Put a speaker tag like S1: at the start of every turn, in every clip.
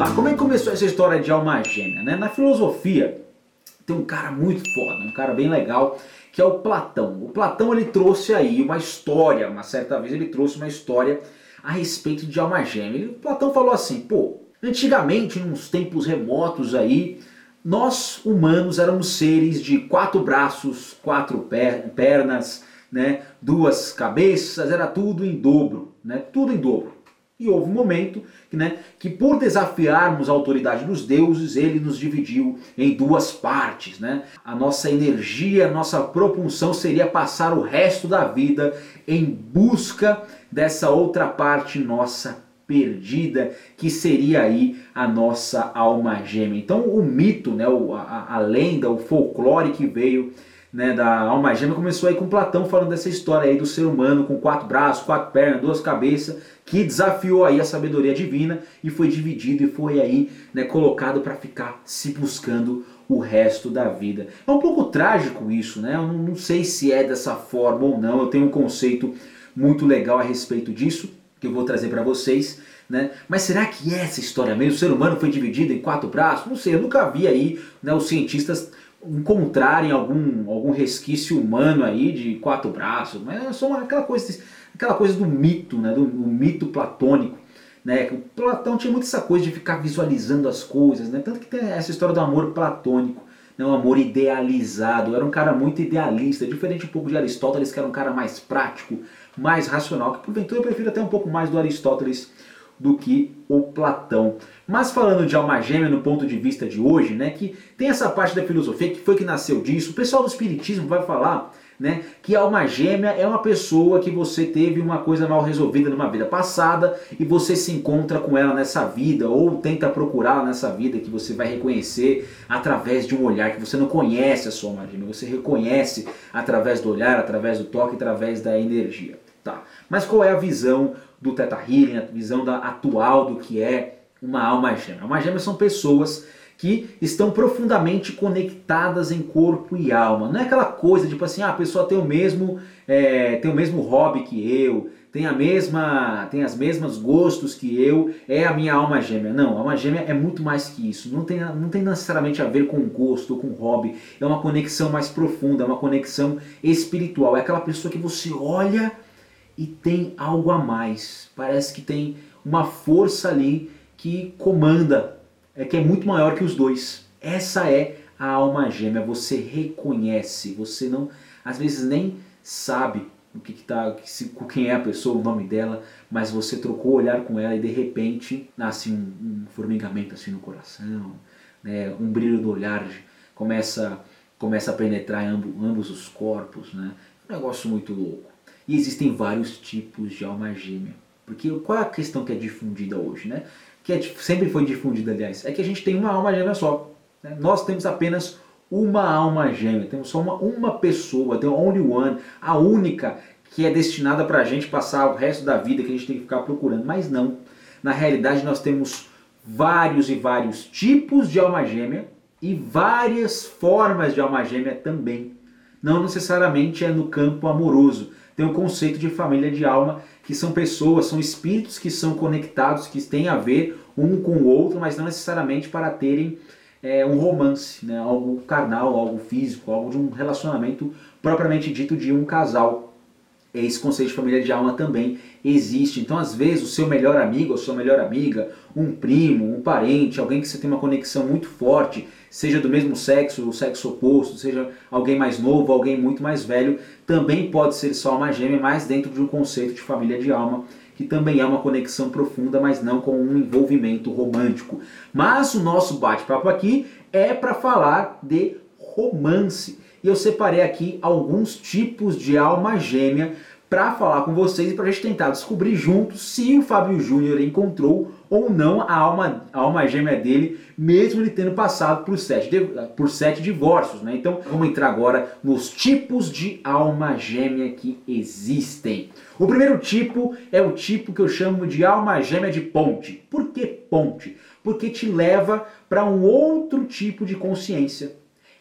S1: lá, como é que começou essa história de alma gêmea? Né? Na filosofia tem um cara muito foda, um cara bem legal, que é o Platão. O Platão ele trouxe aí uma história, uma certa vez ele trouxe uma história a respeito de alma gêmea. o Platão falou assim, pô, antigamente, nos tempos remotos aí, nós humanos éramos seres de quatro braços, quatro pernas, né, duas cabeças, era tudo em dobro, né, tudo em dobro. E houve um momento né, que, por desafiarmos a autoridade dos deuses, ele nos dividiu em duas partes. Né? A nossa energia, a nossa propulsão seria passar o resto da vida em busca dessa outra parte nossa perdida, que seria aí a nossa alma gêmea. Então, o mito, né, a, a lenda, o folclore que veio né, da alma gêmea começou aí com Platão falando dessa história aí do ser humano com quatro braços, quatro pernas, duas cabeças, que desafiou aí a sabedoria divina e foi dividido e foi aí né, colocado para ficar se buscando o resto da vida. É um pouco trágico isso, né? Eu não sei se é dessa forma ou não. Eu tenho um conceito muito legal a respeito disso que eu vou trazer para vocês. Né? Mas será que é essa história mesmo? O ser humano foi dividido em quatro braços? Não sei, eu nunca vi aí né, os cientistas encontrarem algum, algum resquício humano aí de quatro braços, mas é só aquela coisa, aquela coisa do mito, né, do, do mito platônico. Né? O Platão tinha muito essa coisa de ficar visualizando as coisas, né? tanto que tem essa história do amor platônico, né? um amor idealizado. Era um cara muito idealista, diferente um pouco de Aristóteles, que era um cara mais prático, mais racional, que porventura eu prefiro até um pouco mais do Aristóteles do que o Platão. Mas falando de alma gêmea no ponto de vista de hoje, né, que tem essa parte da filosofia que foi que nasceu disso, o pessoal do espiritismo vai falar né, que alma gêmea é uma pessoa que você teve uma coisa mal resolvida numa vida passada e você se encontra com ela nessa vida ou tenta procurá-la nessa vida que você vai reconhecer através de um olhar que você não conhece a sua alma gêmea, você reconhece através do olhar, através do toque, através da energia. Tá. Mas qual é a visão do Teta Healing, a visão da, atual do que é uma alma gêmea. Alma gêmea são pessoas que estão profundamente conectadas em corpo e alma. Não é aquela coisa tipo assim, ah, a pessoa tem o mesmo, é, tem o mesmo hobby que eu, tem a mesma, tem as mesmas gostos que eu, é a minha alma gêmea. Não, a alma gêmea é muito mais que isso. Não tem, não tem necessariamente a ver com gosto ou com hobby. É uma conexão mais profunda, é uma conexão espiritual. É aquela pessoa que você olha e tem algo a mais. Parece que tem uma força ali que comanda, é que é muito maior que os dois. Essa é a alma gêmea, você reconhece, você não, às vezes nem sabe o que, que tá, com quem é a pessoa, o nome dela, mas você trocou o olhar com ela e de repente nasce um, um formigamento assim no coração, né, um brilho do olhar começa, começa a penetrar ambos, ambos os corpos, né, um negócio muito louco. E existem vários tipos de alma gêmea. Porque qual é a questão que é difundida hoje, né? Que é, sempre foi difundida, aliás, é que a gente tem uma alma gêmea só. Né? Nós temos apenas uma alma gêmea, temos só uma, uma pessoa, tem only one, a única que é destinada para a gente passar o resto da vida que a gente tem que ficar procurando. Mas não. Na realidade, nós temos vários e vários tipos de alma gêmea e várias formas de alma gêmea também. Não necessariamente é no campo amoroso tem o conceito de família de alma, que são pessoas, são espíritos que são conectados, que têm a ver um com o outro, mas não necessariamente para terem é, um romance, né? algo carnal, algo físico, algo de um relacionamento propriamente dito de um casal. Esse conceito de família de alma também existe. Então, às vezes, o seu melhor amigo ou sua melhor amiga, um primo, um parente, alguém que você tem uma conexão muito forte, seja do mesmo sexo, o sexo oposto, seja alguém mais novo, alguém muito mais velho, também pode ser só uma gêmea, mas dentro de um conceito de família de alma, que também é uma conexão profunda, mas não com um envolvimento romântico. Mas o nosso bate-papo aqui é para falar de romance. E eu separei aqui alguns tipos de alma gêmea para falar com vocês e para a gente tentar descobrir juntos se o Fábio Júnior encontrou ou não a alma, a alma gêmea dele, mesmo ele tendo passado por sete, por sete divórcios. Né? Então vamos entrar agora nos tipos de alma gêmea que existem. O primeiro tipo é o tipo que eu chamo de alma gêmea de ponte. Por que ponte? Porque te leva para um outro tipo de consciência.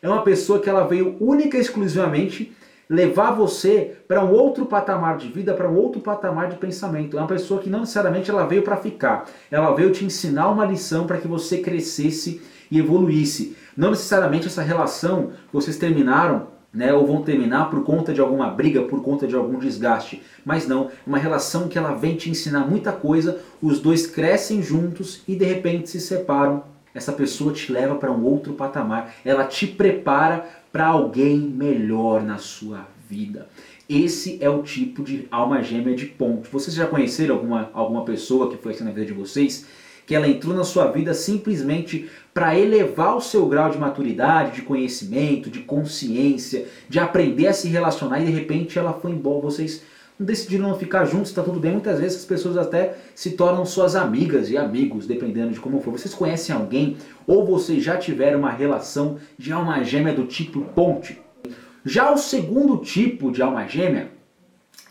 S1: É uma pessoa que ela veio única e exclusivamente levar você para um outro patamar de vida, para um outro patamar de pensamento. É uma pessoa que não necessariamente ela veio para ficar, ela veio te ensinar uma lição para que você crescesse e evoluísse. Não necessariamente essa relação que vocês terminaram né, ou vão terminar por conta de alguma briga, por conta de algum desgaste. Mas não, é uma relação que ela vem te ensinar muita coisa, os dois crescem juntos e de repente se separam. Essa pessoa te leva para um outro patamar, ela te prepara para alguém melhor na sua vida. Esse é o tipo de alma gêmea de ponte. Vocês já conheceram alguma, alguma pessoa que foi assim na vida de vocês? Que ela entrou na sua vida simplesmente para elevar o seu grau de maturidade, de conhecimento, de consciência, de aprender a se relacionar e de repente ela foi embora. Vocês decidiram não ficar juntos, está tudo bem. Muitas vezes as pessoas até se tornam suas amigas e amigos, dependendo de como for. Vocês conhecem alguém ou vocês já tiveram uma relação de alma gêmea do tipo ponte? Já o segundo tipo de alma gêmea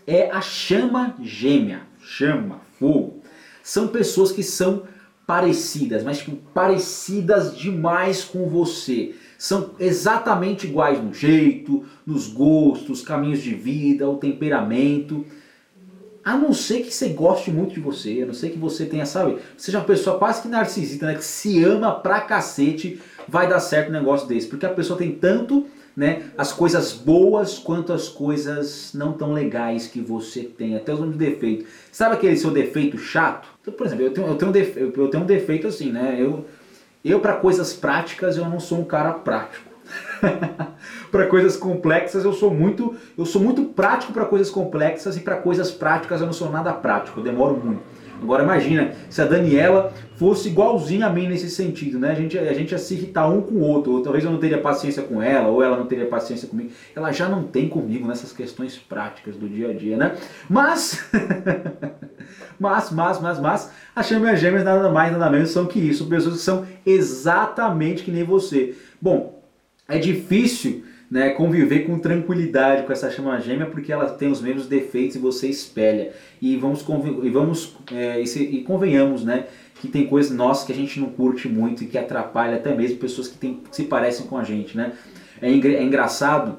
S1: é a chama gêmea, chama, fogo. São pessoas que são parecidas, mas tipo, parecidas demais com você. São exatamente iguais no jeito, nos gostos, caminhos de vida, o temperamento. A não ser que você goste muito de você, a não ser que você tenha, sabe, seja uma pessoa quase que narcisista, né, que se ama pra cacete, vai dar certo um negócio desse. Porque a pessoa tem tanto né, as coisas boas quanto as coisas não tão legais que você tem, até os de defeito. Sabe aquele seu defeito chato? Então, por exemplo, eu tenho, eu tenho, um, defeito, eu tenho um defeito assim, né? Eu, eu para coisas práticas, eu não sou um cara prático. para coisas complexas eu sou muito eu sou muito prático para coisas complexas e para coisas práticas eu não sou nada prático, eu demoro muito. Agora imagina se a Daniela fosse igualzinha a mim nesse sentido, né? A gente, a gente ia se irritar um com o outro, ou talvez eu não teria paciência com ela, ou ela não teria paciência comigo. Ela já não tem comigo nessas questões práticas do dia a dia, né? Mas, mas, mas, mas, mas, as chamas gêmeas nada mais, nada menos são que isso, pessoas que são exatamente que nem você. Bom, é difícil né, conviver com tranquilidade com essa chama gêmea porque ela tem os mesmos defeitos e você espelha. E vamos, e vamos é, e, se, e convenhamos, né, que tem coisas nossas que a gente não curte muito e que atrapalha até mesmo pessoas que, tem, que se parecem com a gente, né. É, é engraçado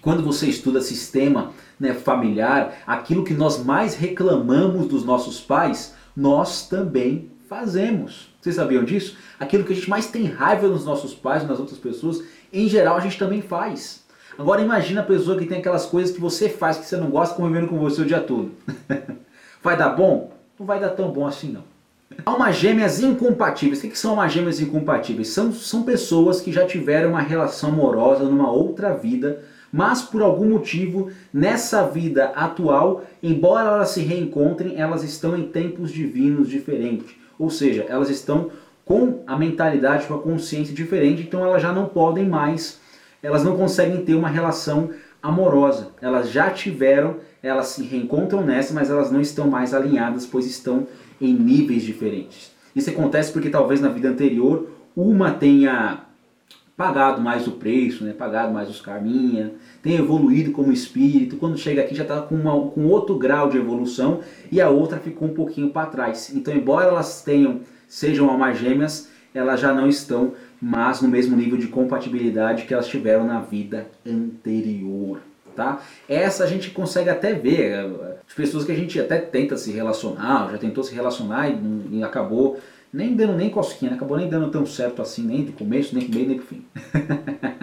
S1: quando você estuda sistema né, familiar, aquilo que nós mais reclamamos dos nossos pais, nós também fazemos. Vocês sabiam disso? Aquilo que a gente mais tem raiva nos nossos pais, nas outras pessoas, em geral a gente também faz. Agora imagina a pessoa que tem aquelas coisas que você faz que você não gosta convivendo com você o dia todo. vai dar bom? Não vai dar tão bom assim não. Almas gêmeas incompatíveis. O que são almas gêmeas incompatíveis? São, são pessoas que já tiveram uma relação amorosa numa outra vida, mas por algum motivo, nessa vida atual, embora elas se reencontrem, elas estão em tempos divinos diferentes. Ou seja, elas estão com a mentalidade, com a consciência diferente, então elas já não podem mais, elas não conseguem ter uma relação amorosa. Elas já tiveram, elas se reencontram nessa, mas elas não estão mais alinhadas, pois estão em níveis diferentes. Isso acontece porque talvez na vida anterior uma tenha pagado mais o preço, né, pagado mais os karminha, tenha evoluído como espírito, quando chega aqui já está com, com outro grau de evolução e a outra ficou um pouquinho para trás. Então, embora elas tenham sejam almas gêmeas, elas já não estão mais no mesmo nível de compatibilidade que elas tiveram na vida anterior. Tá? Essa a gente consegue até ver, as pessoas que a gente até tenta se relacionar, já tentou se relacionar e, e acabou nem dando nem cosquinha, acabou nem dando tão certo assim, nem do começo, nem do meio, nem do fim.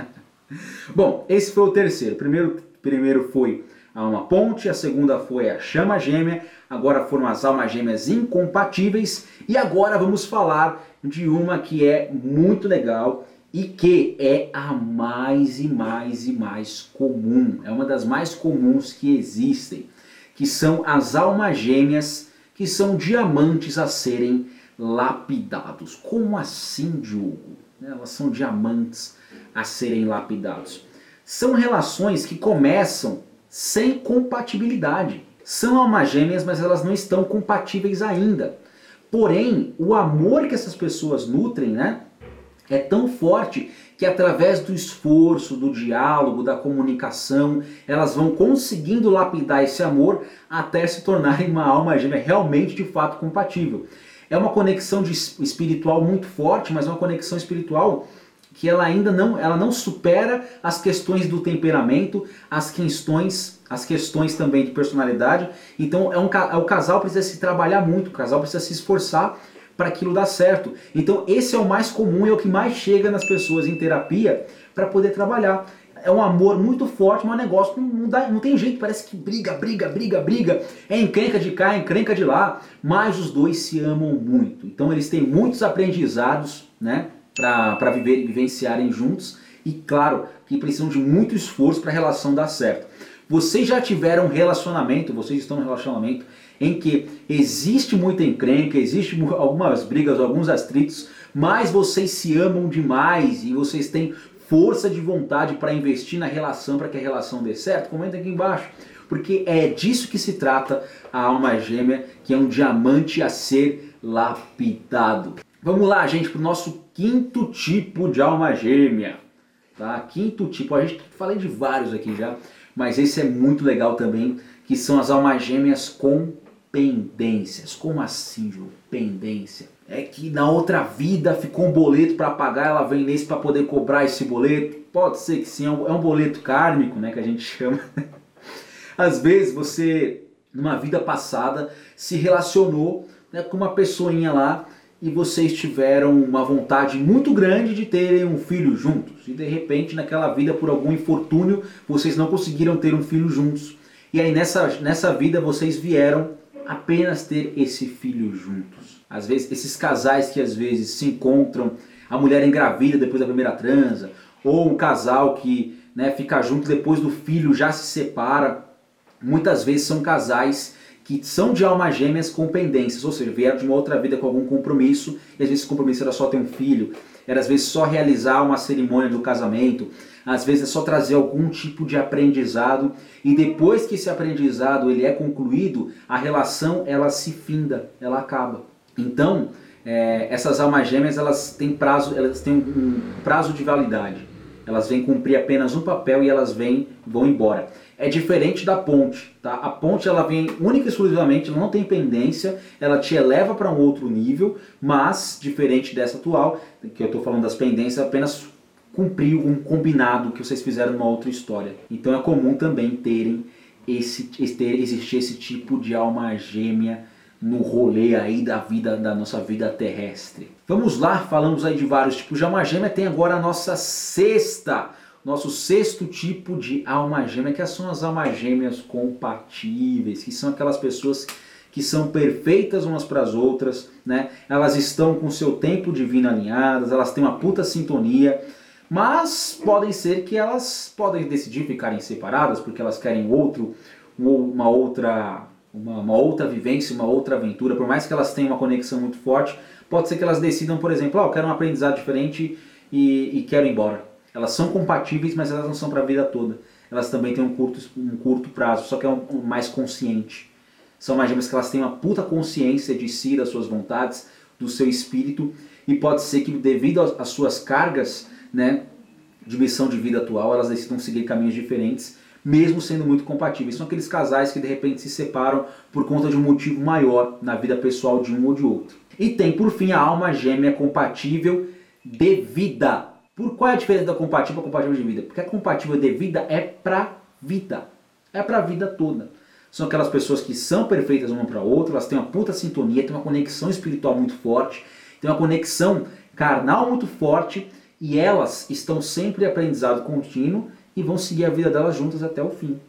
S1: Bom, esse foi o terceiro. Primeiro, primeiro foi alma ponte, a segunda foi a chama gêmea, agora foram as almas gêmeas incompatíveis e agora vamos falar de uma que é muito legal e que é a mais e mais e mais comum, é uma das mais comuns que existem, que são as almas gêmeas que são diamantes a serem lapidados. Como assim, Diogo? Elas são diamantes a serem lapidados. São relações que começam sem compatibilidade. São almas gêmeas, mas elas não estão compatíveis ainda. Porém, o amor que essas pessoas nutrem, né, é tão forte que através do esforço, do diálogo, da comunicação, elas vão conseguindo lapidar esse amor até se tornarem uma alma gêmea realmente de fato compatível. É uma conexão espiritual muito forte, mas é uma conexão espiritual que ela ainda não, ela não supera as questões do temperamento, as questões, as questões também de personalidade. Então é um, é, o casal precisa se trabalhar muito, o casal precisa se esforçar para aquilo dar certo. Então esse é o mais comum e é o que mais chega nas pessoas em terapia para poder trabalhar. É um amor muito forte, mas o negócio não, não, dá, não tem jeito, parece que briga, briga, briga, briga, é encrenca de cá, é encrenca de lá, mas os dois se amam muito. Então eles têm muitos aprendizados, né? Para viver e vivenciarem juntos e claro que precisam de muito esforço para a relação dar certo. Vocês já tiveram um relacionamento, vocês estão num relacionamento em que existe muita encrenca, existe algumas brigas, alguns atritos, mas vocês se amam demais e vocês têm força de vontade para investir na relação para que a relação dê certo? Comenta aqui embaixo, porque é disso que se trata a alma gêmea, que é um diamante a ser lapidado. Vamos lá, gente, para o nosso quinto tipo de alma gêmea. Tá? Quinto tipo, a gente falei de vários aqui já, mas esse é muito legal também, que são as almas gêmeas com pendências. Como assim, Ju? Pendência? É que na outra vida ficou um boleto para pagar, ela vem nesse para poder cobrar esse boleto? Pode ser que sim, é um, é boleto kármico, né, que a gente chama. Às vezes você, numa vida passada, se relacionou né, com uma pessoinha lá e vocês tiveram uma vontade muito grande de terem um filho juntos. E de repente, naquela vida, por algum infortúnio, vocês não conseguiram ter um filho juntos. E aí nessa, nessa vida vocês vieram apenas ter esse filho juntos. Às vezes, esses casais que às vezes se encontram, a mulher engravida depois da primeira transa, ou um casal que né, fica junto depois do filho já se separa. Muitas vezes são casais que são de almas gêmeas com pendências, ou seja, vieram de uma outra vida com algum compromisso, e às vezes esse compromisso era só ter um filho, era às vezes só realizar uma cerimônia do casamento, às vezes é só trazer algum tipo de aprendizado, e depois que esse aprendizado ele é concluído, a relação ela se finda, ela acaba. Então, é, essas almas gêmeas elas têm prazo, elas têm um prazo de validade. Elas vêm cumprir apenas um papel e elas vêm vão embora é diferente da ponte. Tá? A ponte ela vem única e exclusivamente, não tem pendência, ela te eleva para um outro nível, mas diferente dessa atual, que eu estou falando das pendências, apenas cumpriu um combinado que vocês fizeram numa outra história. Então é comum também terem esse, ter, existir esse tipo de alma gêmea no rolê aí da vida da nossa vida terrestre. Vamos lá, falamos aí de vários tipos de alma gêmea, tem agora a nossa sexta nosso sexto tipo de alma gêmea, que são as almas gêmeas compatíveis, que são aquelas pessoas que são perfeitas umas para as outras, né? Elas estão com seu tempo divino alinhadas, elas têm uma puta sintonia, mas podem ser que elas podem decidir ficarem separadas porque elas querem outro, uma outra, uma, uma outra vivência, uma outra aventura. Por mais que elas tenham uma conexão muito forte, pode ser que elas decidam, por exemplo, oh, eu quero um aprendizado diferente e, e quero ir embora. Elas são compatíveis, mas elas não são para a vida toda. Elas também têm um curto, um curto prazo, só que é um, um mais consciente. São magias que elas têm uma puta consciência de si, das suas vontades, do seu espírito, e pode ser que devido às suas cargas, né, de missão de vida atual, elas decidam seguir caminhos diferentes, mesmo sendo muito compatíveis. São aqueles casais que de repente se separam por conta de um motivo maior na vida pessoal de um ou de outro. E tem por fim a alma gêmea compatível de vida. Por qual é a diferença da compatível para compatível de vida? Porque a compatível de vida é para vida. É para a vida toda. São aquelas pessoas que são perfeitas uma para outra, elas têm uma puta sintonia, têm uma conexão espiritual muito forte, têm uma conexão carnal muito forte e elas estão sempre em aprendizado contínuo e vão seguir a vida delas juntas até o fim.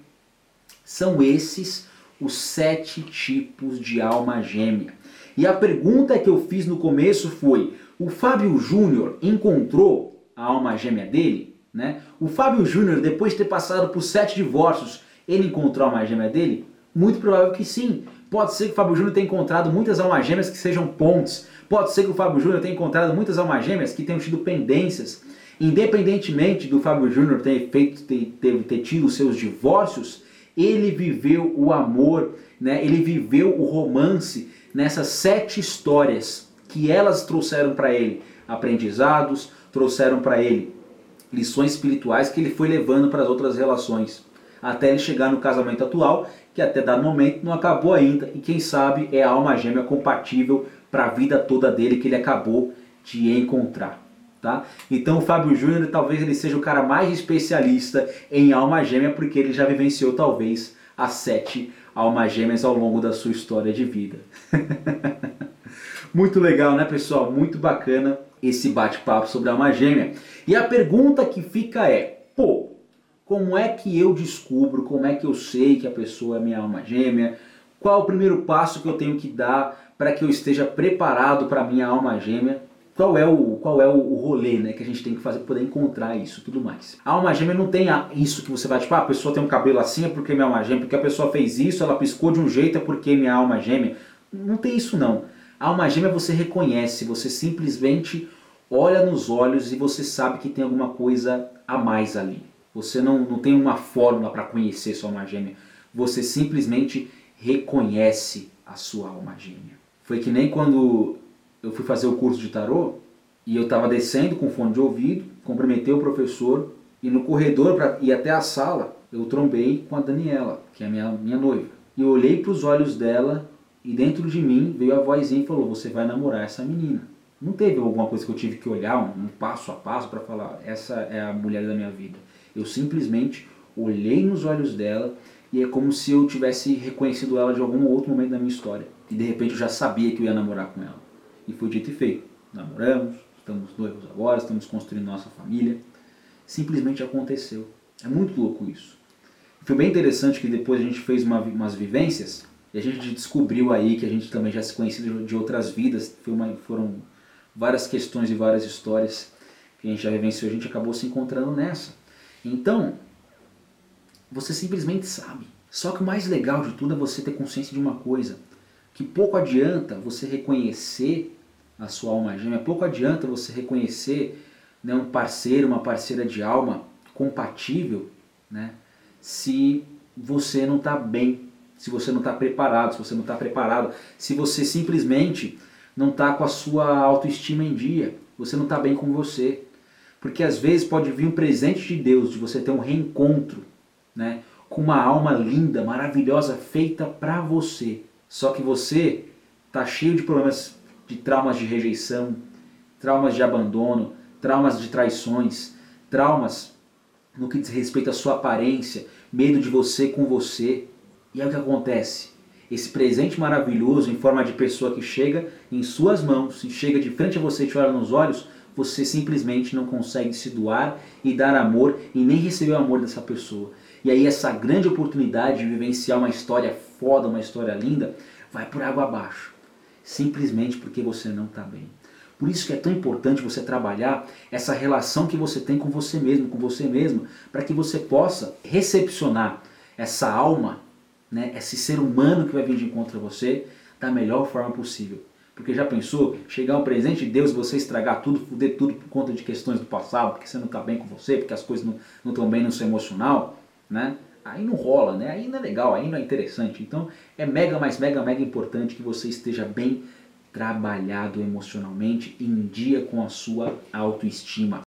S1: São esses os sete tipos de alma gêmea. E a pergunta que eu fiz no começo foi: o Fábio Júnior encontrou a alma gêmea dele, né? O Fábio Júnior, depois de ter passado por sete divórcios, ele encontrou a alma gêmea dele? Muito provável que sim. Pode ser que o Fábio Júnior tenha encontrado muitas almas gêmeas que sejam pontes. Pode ser que o Fábio Júnior tenha encontrado muitas almas gêmeas que tenham tido pendências. Independentemente do Fábio Júnior ter, feito, ter, ter, ter tido seus divórcios, ele viveu o amor, né? ele viveu o romance nessas sete histórias que elas trouxeram para ele aprendizados, trouxeram para ele lições espirituais que ele foi levando para as outras relações, até ele chegar no casamento atual, que até dado momento não acabou ainda, e quem sabe é a alma gêmea compatível para a vida toda dele que ele acabou de encontrar. Tá? Então o Fábio Júnior talvez ele seja o cara mais especialista em alma gêmea porque ele já vivenciou talvez as sete almas gêmeas ao longo da sua história de vida. Muito legal, né, pessoal? Muito bacana esse bate-papo sobre a alma gêmea. E a pergunta que fica é: pô, como é que eu descubro, como é que eu sei que a pessoa é minha alma gêmea? Qual o primeiro passo que eu tenho que dar para que eu esteja preparado para minha alma gêmea? Qual é, o, qual é o, rolê né, que a gente tem que fazer para poder encontrar isso tudo mais? A alma gêmea não tem isso que você vai, tipo, ah, a pessoa tem um cabelo assim é porque minha alma gêmea, porque a pessoa fez isso, ela piscou de um jeito é porque minha alma gêmea. Não tem isso não. A alma gêmea você reconhece, você simplesmente olha nos olhos e você sabe que tem alguma coisa a mais ali. Você não, não tem uma fórmula para conhecer sua alma gêmea. Você simplesmente reconhece a sua alma gêmea. Foi que nem quando eu fui fazer o curso de tarô e eu estava descendo com fone de ouvido, cumprimentei o professor e no corredor para ir até a sala eu trombei com a Daniela, que é a minha, minha noiva. E eu olhei para os olhos dela e dentro de mim veio a vozinha e falou: Você vai namorar essa menina. Não teve alguma coisa que eu tive que olhar, um, um passo a passo para falar: Essa é a mulher da minha vida. Eu simplesmente olhei nos olhos dela e é como se eu tivesse reconhecido ela de algum outro momento da minha história. E de repente eu já sabia que eu ia namorar com ela. E foi dito e feito. Namoramos, estamos noivos agora, estamos construindo nossa família. Simplesmente aconteceu. É muito louco isso. Foi bem interessante que depois a gente fez uma, umas vivências e a gente descobriu aí que a gente também já se conhecia de outras vidas, uma, foram várias questões e várias histórias que a gente já vivenciou, a gente acabou se encontrando nessa. Então, você simplesmente sabe. Só que o mais legal de tudo é você ter consciência de uma coisa, que pouco adianta você reconhecer a sua alma gêmea, pouco adianta você reconhecer né, um parceiro, uma parceira de alma compatível, né, se você não está bem se você não está preparado, se você não está preparado, se você simplesmente não está com a sua autoestima em dia, você não está bem com você. Porque às vezes pode vir um presente de Deus, de você ter um reencontro né, com uma alma linda, maravilhosa, feita para você. Só que você está cheio de problemas, de traumas de rejeição, traumas de abandono, traumas de traições, traumas no que diz respeito à sua aparência, medo de você com você, e é o que acontece. Esse presente maravilhoso em forma de pessoa que chega em suas mãos e chega de frente a você e te olha nos olhos, você simplesmente não consegue se doar e dar amor e nem receber o amor dessa pessoa. E aí essa grande oportunidade de vivenciar uma história foda, uma história linda, vai por água abaixo. Simplesmente porque você não está bem. Por isso que é tão importante você trabalhar essa relação que você tem com você mesmo, com você mesmo, para que você possa recepcionar essa alma né, esse ser humano que vai vir de encontro a você da melhor forma possível. Porque já pensou, chegar um presente de Deus você estragar tudo, fuder tudo por conta de questões do passado, porque você não está bem com você, porque as coisas não estão bem no seu emocional, né? Aí não rola, né? Aí não é legal, aí não é interessante. Então é mega, mais mega, mega importante que você esteja bem trabalhado emocionalmente em dia com a sua autoestima.